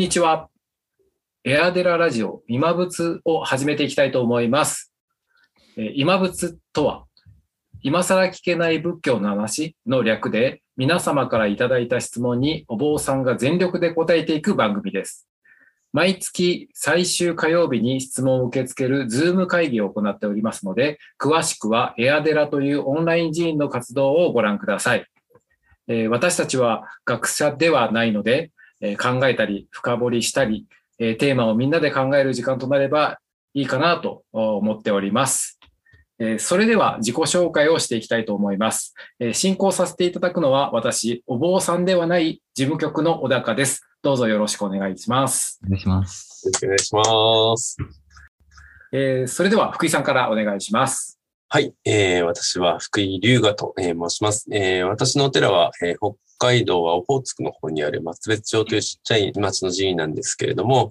こんにちは。エアデララジオ今仏を始めていきたいと思います。え今仏とは、今更聞けない仏教の話の略で、皆様からいただいた質問にお坊さんが全力で答えていく番組です。毎月最終火曜日に質問を受け付けるズーム会議を行っておりますので、詳しくはエアデラというオンライン寺院の活動をご覧ください。え私たちは学者ではないので、えー考えたり深掘りしたり、えーテーマをみんなで考える時間となればいいかなと思っております。えーそれでは自己紹介をしていきたいと思います。えー進行させていただくのは私、お坊さんではない事務局の小高です。どうぞよろしくお願いします。お願いします。よろしくお願いします。えーそれでは福井さんからお願いします。はい、えー、私は福井龍河と、えー申します。えー、私のお寺は、えー北海道はオホーツクの方にある松別町というちっちゃい町の寺院なんですけれども、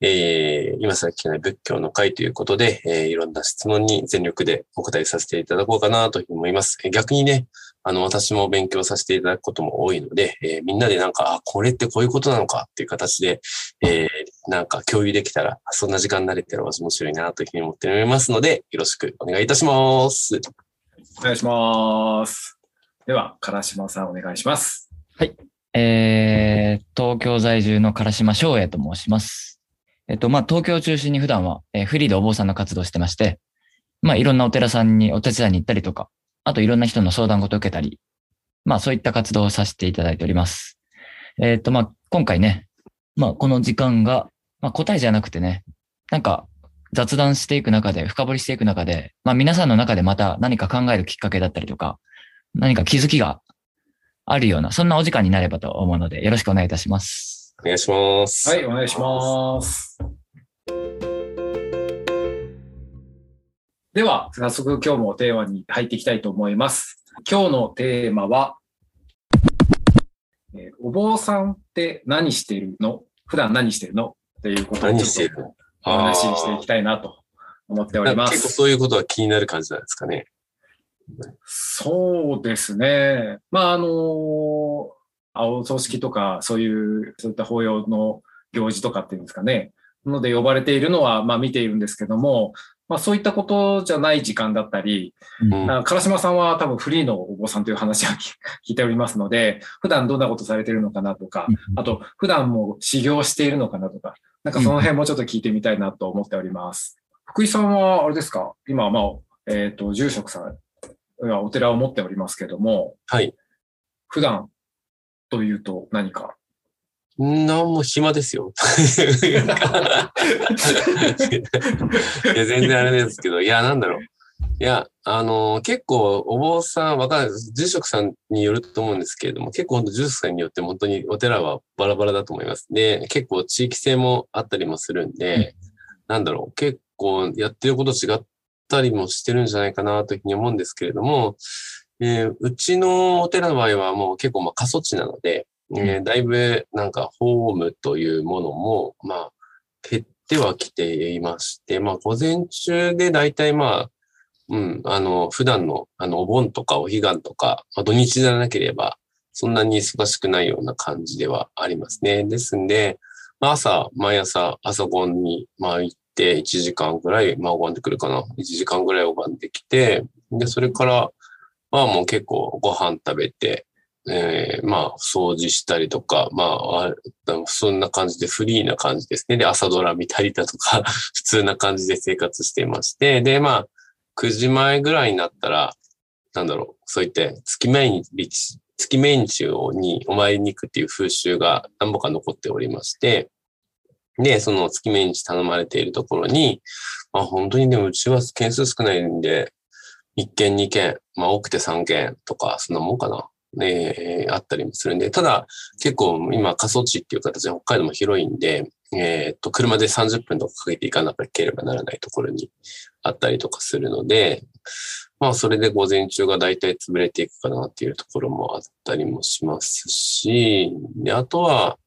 えー、今更聞けない仏教の会ということで、えー、いろんな質問に全力でお答えさせていただこうかなと思います。逆にね、あの、私も勉強させていただくことも多いので、えーみんなでなんか、あ、これってこういうことなのかっていう形で、えーなんか共有できたら、そんな時間になれたら面白いなというふうに思っておりますので、よろしくお願いいたします。お願いします。では、唐島さんお願いします。えー、東京在住の唐島翔英と申します。えっと、まあ、東京を中心に普段は、えーフリーでお坊さんの活動をしてまして、まあ、いろんなお寺さんにお手伝いに行ったりとか、あといろんな人の相談事を受けたり、まあ、そういった活動をさせていただいております。えっと、まあ、今回ね、まあ、この時間が、まあ、答えじゃなくてね、なんか、雑談していく中で、深掘りしていく中で、まあ、皆さんの中でまた何か考えるきっかけだったりとか、何か気づきがあるような、そんなお時間になればと思うので、よろしくお願いいたします。お願いします。はい、お願いします。では、早速今日もテーマに入っていきたいと思います。今日のテーマは、えーお坊さんって何してるの？普段何してるの？っていうことを何ちょっとお話ししていきたいなと思っておりま結構す。そういうことは気になる感じなんですかね？そうですね。まあ、あの、青葬式とか、そういう、そういった法要の行事とかっていうんですかね。ので呼ばれているのは、まあ見ているんですけども、まあそういったことじゃない時間だったり、うんあ唐島さんは多分フリーのお坊さんという話は聞 聞いておりますので、普段どんなことされているのかなとか、あと普段も修行しているのかなとか、なんかその辺もちょっと聞いてみたいなと思っております。福井さんはあれですか？今、まあ、えっ、と、住職さんがお寺を持っておりますけども、はい。普段というと何か？なんも暇ですよ。いや、全然あれですけど、いや、なんだろう。いや、あの結構、お坊さん、わかんないです。住職さんによると思うんですけれども、結構本当住職さんによって本当にお寺はバラバラだと思います。で、結構地域性もあったりもするんで、なんだろう、結構やってること違ったりもしてるんじゃないかなというふうに思うんですけれども、えーうちのお寺の場合はもう結構まあ過疎地なので、えーだいぶなんかホームというものも、まあ、減ってはきていまして、まあ、午前中でだいたいまあ、うん、あの、普段の、あの、お盆とかお彼岸とか、まあ、土日じゃなければ、そんなに忙しくないような感じではありますね。ですんで、まあ、朝、毎朝、朝ごんに、まあ、行って、1時間ぐらい、まあ、拝んでくるかな。1時間ぐらい拝んできて、で、それから、まあ、もう結構ご飯食べて、えーまあ、掃除したりとか、まあ、そんな感じでフリーな感じですね。で、朝ドラ見たりだとか、普通な感じで生活していまして、で、まあ、9時前ぐらいになったら、なんだろう、そういって月命日、月命日にお参りに行くっていう風習が何ぼか残っておりまして、で、その月命日頼まれているところに、まあ本当にでもうちは件数少ないんで、1件2件、まあ多くて3件とか、そんなもんかな。ね、えあったりもするんで、ただ結構今過疎地っていう形で北海道も広いんで、えーっと、車で30分とかかけていかなければならないところにあったりとかするので、まあそれで午前中が大体潰れていくかなっていうところもあったりもしますし、で、あとは、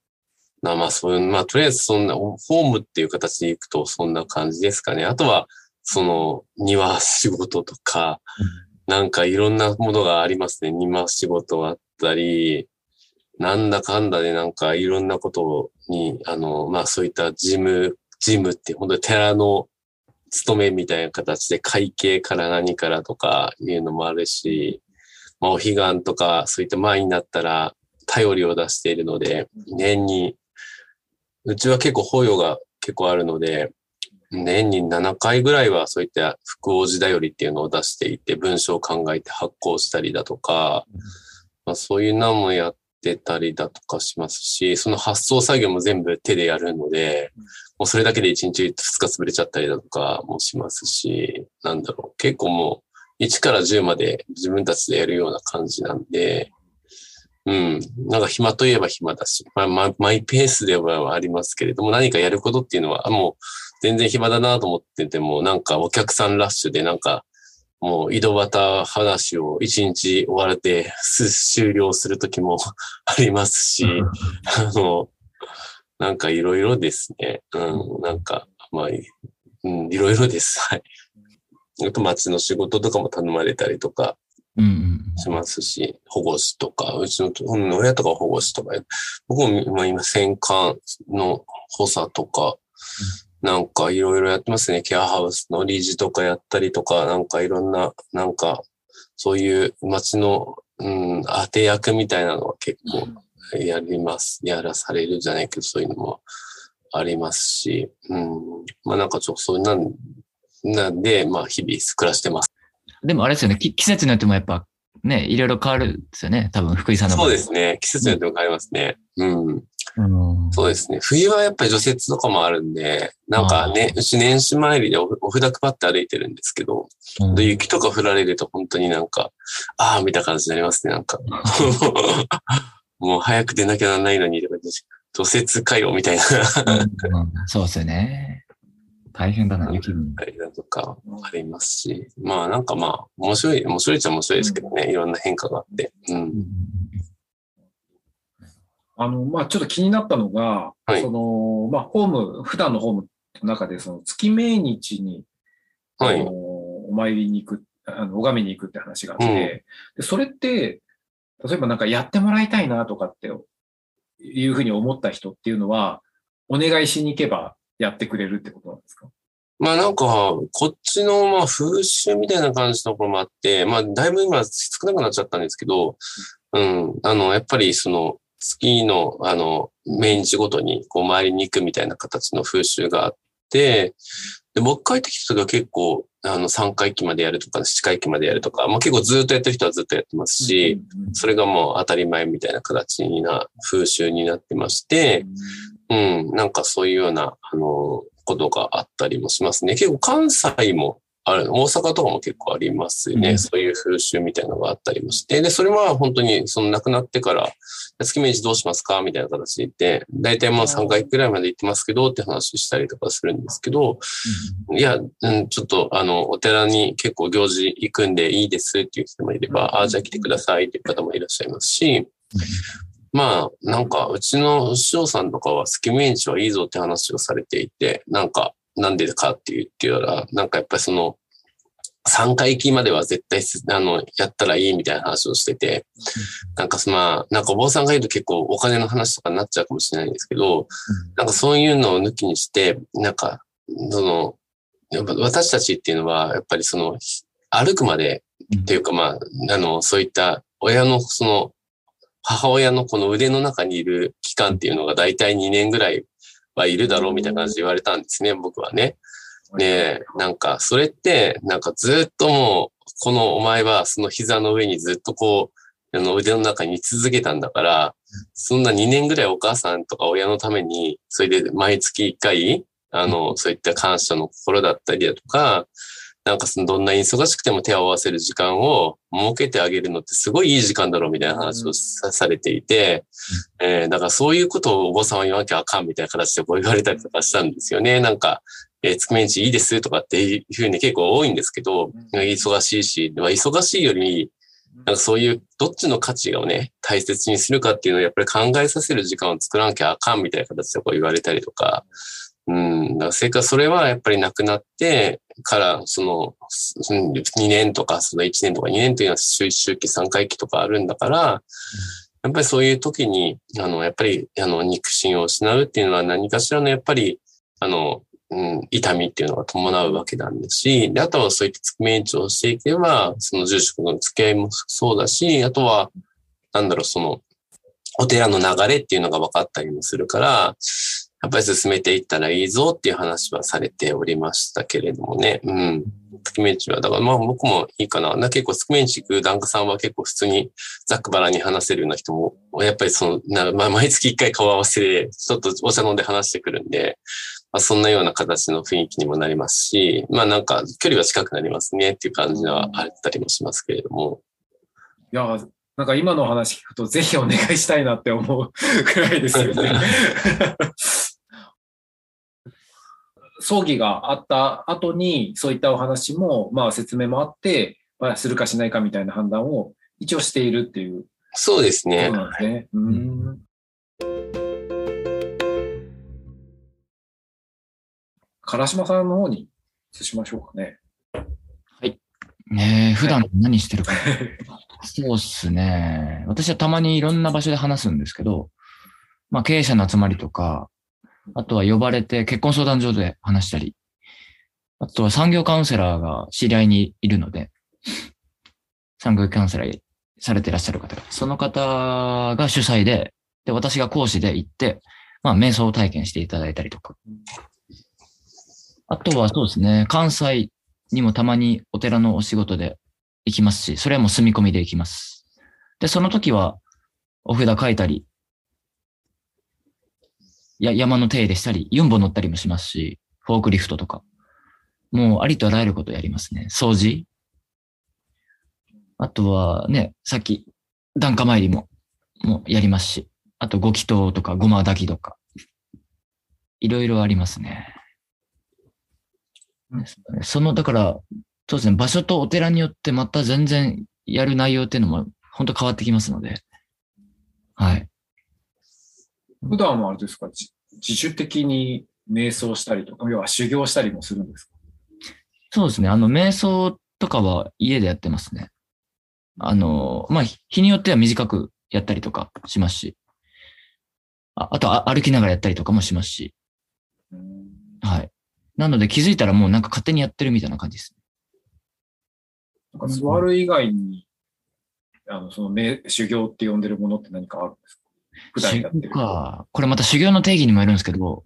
なまあそういう、まあとりあえずそんな、ホームっていう形で行くとそんな感じですかね。あとは、その庭仕事とか、なんかいろんなものがありますね。庭仕事あったり、なんだかんだでなんかいろんなことに、あの、まあそういった事務、事務って本当に寺の勤めみたいな形で会計から何からとかいうのもあるし、まあお彼岸とかそういった前になったら頼りを出しているので、年に、うちは結構保養が結構あるので、年に7回ぐらいはそういった福王寺だよりっていうのを出していて、文章を考えて発行したりだとか、まあ、そういうのもやっててたりだとかしますし、その発送作業も全部手でやるので、もうそれだけで1日2日潰れちゃったりだとかもしますし、なんだろう、結構もう1から10まで自分たちでやるような感じなんで、うん。なんか暇といえば暇だし、まあ、ま、マイペースではありますけれども、何かやることっていうのは、もう全然暇だなと思ってても、なんかお客さんラッシュでなんか、もう井戸端話を一日終われて終了するときもありますし、あの、なんかいろいろですね。うん、なんか、まあ、うん、いろいろです。はい。あと町の仕事とかも頼まれたりとかしますし、保護士とか、うちの親とか保護士とか、僕も今、戦艦の補佐とか、なんかいろいろやってますね。ケアハウスの理事とかやったりとか、なんかいろんな、なんか、そういう街の、うん、当て役みたいなのは結構やります。やらされるじゃないけど、そういうのもありますし、うん。まあなんかちょっとそうなん、なんで、まあ日々暮らしてます。でもあれですよね、季節によってもやっぱね、いろいろ変わるんですよね。多分福井さんのそうですね。季節によっても変わりますね。うん。そうですね。冬はやっぱり除雪とかもあるんで、なんかね、うち年始参りでお札配って歩いてるんですけど、うん、雪とか降られると本当になんか、ああ、見た感じになりますね、なんか。もう早く出なきゃならないのに、除雪かよ、みたいなうん、そうですよね。大変だな、雪も。ありだとかありますし、まあなんかまあ、面白い、面白いっちゃ面白いですけどね、いろんな変化があって。うんあの、まあ、ちょっと気になったのが、はい、その、まあ、ホーム、普段のホームの中で、その月命日に、はい、お参りに行く、あの、拝みに行くって話があって、うん、でそれって、例えばなんかやってもらいたいなとかっていうふうに思った人っていうのは、お願いしに行けばやってくれるってことなんですか？まあなんか、こっちのまあ風習みたいな感じのところもあって、まあだいぶ今少なくなっちゃったんですけど、うん、あの、やっぱりその、月の、あの、命日ごとに、こう、回りに行くみたいな形の風習があって、で、僕帰ってきた時は結構、あの、3回忌までやるとか、7回忌までやるとか、まあ結構ずっとやってる人はずっとやってますし、それがもう当たり前みたいな形にな、風習になってまして、うん、なんかそういうような、あの、ことがあったりもしますね。結構関西もある、大阪とかも結構ありますよね。うん、そういう風習みたいなのがあったりもして。で、それは本当に、その亡くなってから、月命日どうしますかみたいな形で言って、大体まあ3回くらいまで行ってますけど、って話したりとかするんですけど、うん、いや、うん、ちょっとあの、お寺に結構行事行くんでいいですっていう人もいれば、ああ、じゃあ来てくださいっていう方もいらっしゃいますし、まあ、なんか、うちの師匠さんとかは月命日はいいぞって話をされていて、なんか、なんでかって言ってたら、なんかやっぱりその、3回忌までは絶対、あの、やったらいいみたいな話をしてて、なんかまあ、なんかお坊さんが言うと結構お金の話とかになっちゃうかもしれないんですけど、なんかそういうのを抜きにして、なんか、その、やっぱ私たちっていうのは、やっぱりその、歩くまでっていうかまあ、あの、そういった親のその、母親のこの腕の中にいる期間っていうのが大体2年ぐらいはいるだろうみたいな感じで言われたんですね、僕はね。ねえ、なんか、それって、なんかずっともう、このお前はその膝の上にずっとこう、あの腕の中に居続けたんだから、そんな2年ぐらいお母さんとか親のために、それで毎月1回、あの、そういった感謝の心だったりだとか、なんかそのどんな忙しくても手を合わせる時間を設けてあげるのってすごいいい時間だろうみたいな話をされていて、えー、だからそういうことをお坊さんは言わなきゃあかんみたいな形でこう言われたりとかしたんですよね。なんか、えー、つくめんちいいですとかっていうふうに結構多いんですけど、忙しいし、忙しいより、なんかそういうどっちの価値をね、大切にするかっていうのをやっぱり考えさせる時間を作らなきゃあかんみたいな形でこう言われたりとか、うん、だからそれはやっぱりなくなって、から、その、2年とか、その1年とか2年というのは周周期3回期とかあるんだから、やっぱりそういう時に、あの、やっぱり、あの、肉親を失うっていうのは何かしらの、やっぱり、あの、うん、痛みっていうのが伴うわけなんですし、であとはそういった付き面長をしていけば、その住職の付き合いもそうだし、あとは、なんだろう、その、お寺の流れっていうのが分かったりもするから、やっぱり進めていったらいいぞっていう話はされておりましたけれどもね。うん。月面地は、だからまあ僕もいいかな。な結構月面地行く檀家さんは結構普通にざっくばらんに話せるような人も、やっぱりその、なまあ、毎月一回顔合わせで、ちょっとお茶飲んで話してくるんで、まあ、そんなような形の雰囲気にもなりますし、まあなんか距離は近くなりますねっていう感じはあったりもしますけれども。いや、なんか今の話聞くとぜひお願いしたいなって思うくらいですよね。葬儀があった後にそういったお話も、まあ説明もあって、まあ、するかしないかみたいな判断を一応しているっていうそうですこねと。なんですね。うん唐島さんの方に移しましょうかね。ねえ、普段何してるか。そうっすね。私はたまにいろんな場所で話すんですけど、まあ経営者の集まりとか、あとは呼ばれて結婚相談所で話したり、あとは産業カウンセラーが知り合いにいるので、産業カウンセラーされていらっしゃる方が、その方が主催で、で、私が講師で行って、まあ瞑想体験していただいたりとか。あとはそうですね、関西にもたまにお寺のお仕事で行きますし、それはもう住み込みで行きます。で、その時はお札書いたり、や山の手入れしたり、ユンボ乗ったりもしますし、フォークリフトとか。もうありとあらゆることやりますね。掃除。あとはね、さっき、檀家参りも、もうやりますし、あとご祈祷とかごま抱きとか、いろいろありますね。その、だから、そうですね、場所とお寺によってまた全然やる内容っていうのも本当変わってきますので、はい。普段はあれですか、自自主的に瞑想したりとか、要は修行したりもするんですか？そうですね、あの、瞑想とかは家でやってますね。あの、まあ、日日によっては短くやったりとかしますし、ああとあ歩きながらやったりとかもしますし、うん。はい。なので気づいたらもうなんか勝手にやってるみたいな感じです。なんか座る以外に、あの、そのめ修行って呼んでるものって何かあるんですか？普段やってる。か。これまた修行の定義にもよるんですけど、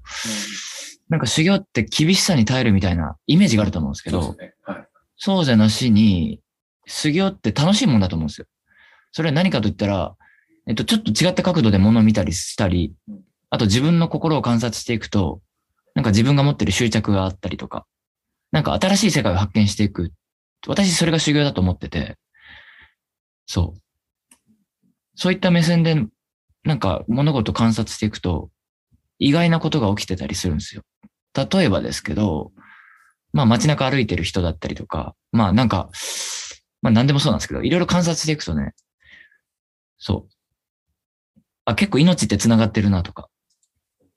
なんか修行って厳しさに耐えるみたいなイメージがあると思うんですけど、そうね。はい。そうじゃなしに、修行って楽しいもんだと思うんですよ。それは何かと言ったら、えっと、ちょっと違った角度で物を見たりしたりうん、あと自分の心を観察していくと、なんか自分が持ってる執着があったりとか、なんか新しい世界を発見していく。私それが修行だと思ってて、そう。そういった目線で、なんか物事観察していくと、意外なことが起きてたりするんですよ。例えばですけど、まあ街中歩いてる人だったりとか、まあなんか、まあ何でもそうなんですけど、いろいろ観察していくとね、そう。あ、結構命って繋がってるなとか。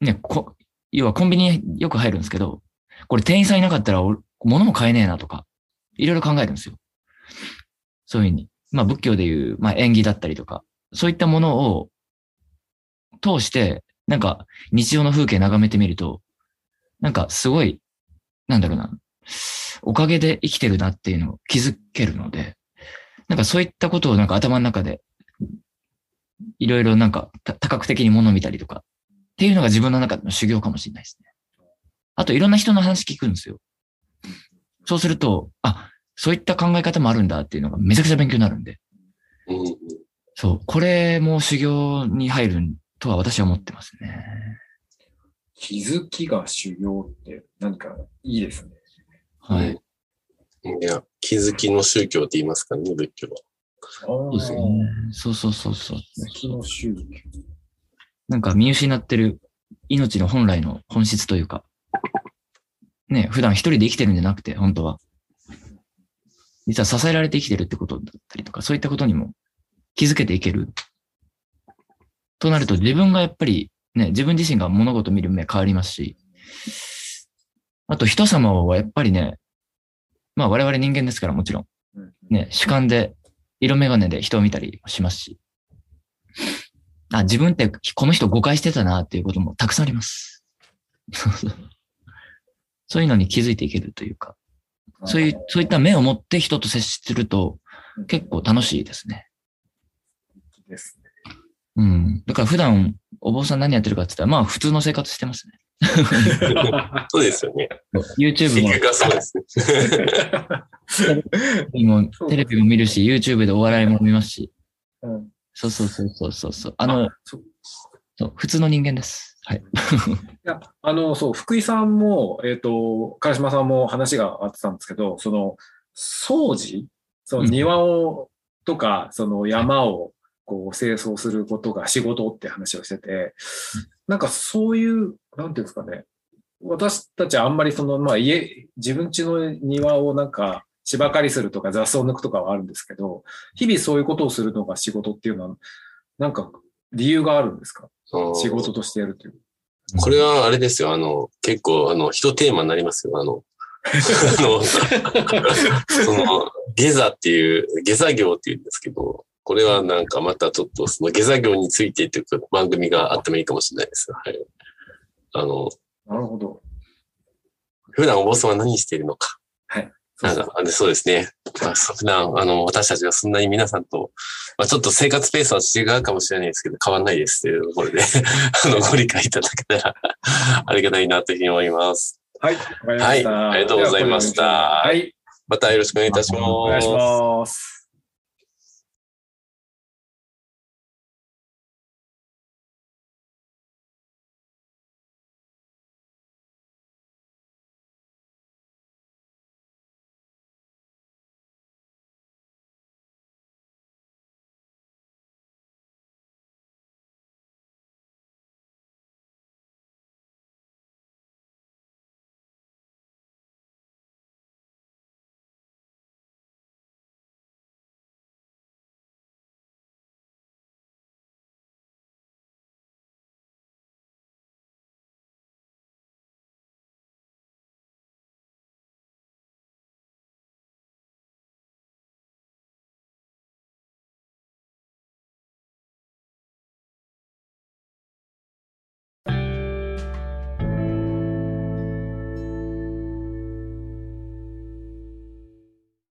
ね、こ、要はコンビニよく入るんですけど、これ店員さんいなかったら物も買えねえなとか、いろいろ考えるんですよ。そういうふうに。まあ仏教でいう、まあ縁起だったりとか、そういったものを通して、なんか日常の風景眺めてみると、なんかすごい、なんだろうな、おかげで生きてるなっていうのを気づけるので、なんかそういったことをなんか頭の中で、いろいろなんかた多角的に物を見たりとか、っていうのが自分の中での修行かもしれないですね。あといろんな人の話聞くんですよ。そうすると、あ、そういった考え方もあるんだっていうのがめちゃくちゃ勉強になるんで、うんそう、これも修行に入るとは私は思ってますね。気づきが修行って何かいいですね。はい。いや、気づきの宗教って言いますかね、仏教は。そうですよね。そうそうそうそう。気の宗教。なんか見失ってる命の本来の本質というか、ね、普段一人で生きてるんじゃなくて、本当は。実は支えられて生きてるってことだったりとか、そういったことにも気づけていける。となると自分がやっぱりね、自分自身が物事を見る目変わりますし、あと人様はやっぱりね、まあ我々人間ですからもちろん、うんね、主観で色眼鏡で人を見たりしますし、あ、自分ってこの人誤解してたなっていうこともたくさんあります。そういうのに気づいていけるというか、そういう、そういった目を持って人と接すると結構楽しいですね。ですね。うん。だから普段お坊さん何やってるかって言ったら、まあ普通の生活してますね。そうですよね。YouTube も結局はそうですね。もテレビも見るし、YouTube でお笑いも見ますし。うんそうそうそうそうそうそう。あの、そうそう普通の人間です。はい。いや、あの、そう、福井さんも、えっ、と、唐島さんも話があってたんですけど、その、掃除？その庭を、とか、その山を、こう、清掃することが仕事って話をしてて、なんかそういう、なんていうんですかね、私たちはあんまりその、まあ家、自分家の庭をなんか、芝刈りするとか雑草を抜くとかはあるんですけど、日々そういうことをするのが仕事っていうのは、なんか理由があるんですか？うん仕事としてやるという。これはあれですよ。あの、結構、あの、一テーマになりますよ。あの、あの、その、下座っていう、下座業っていうんですけど、これはなんかまたちょっとその下座業についてっていう番組があってもいいかもしれないです。はい。あの、なるほど。普段お坊さんは何しているのか。そうそうなんか、あでそうですね。まあ、普段、あの、私たちがそんなに皆さんと、まあ、ちょっと生活ペースは違うかもしれないですけど、変わんないですというところで、あの、ご理解いただけたら、ありがたいなというふうに思います。はい。はいありがとうございましたはい、またよろしくお願いいたします。お願いします。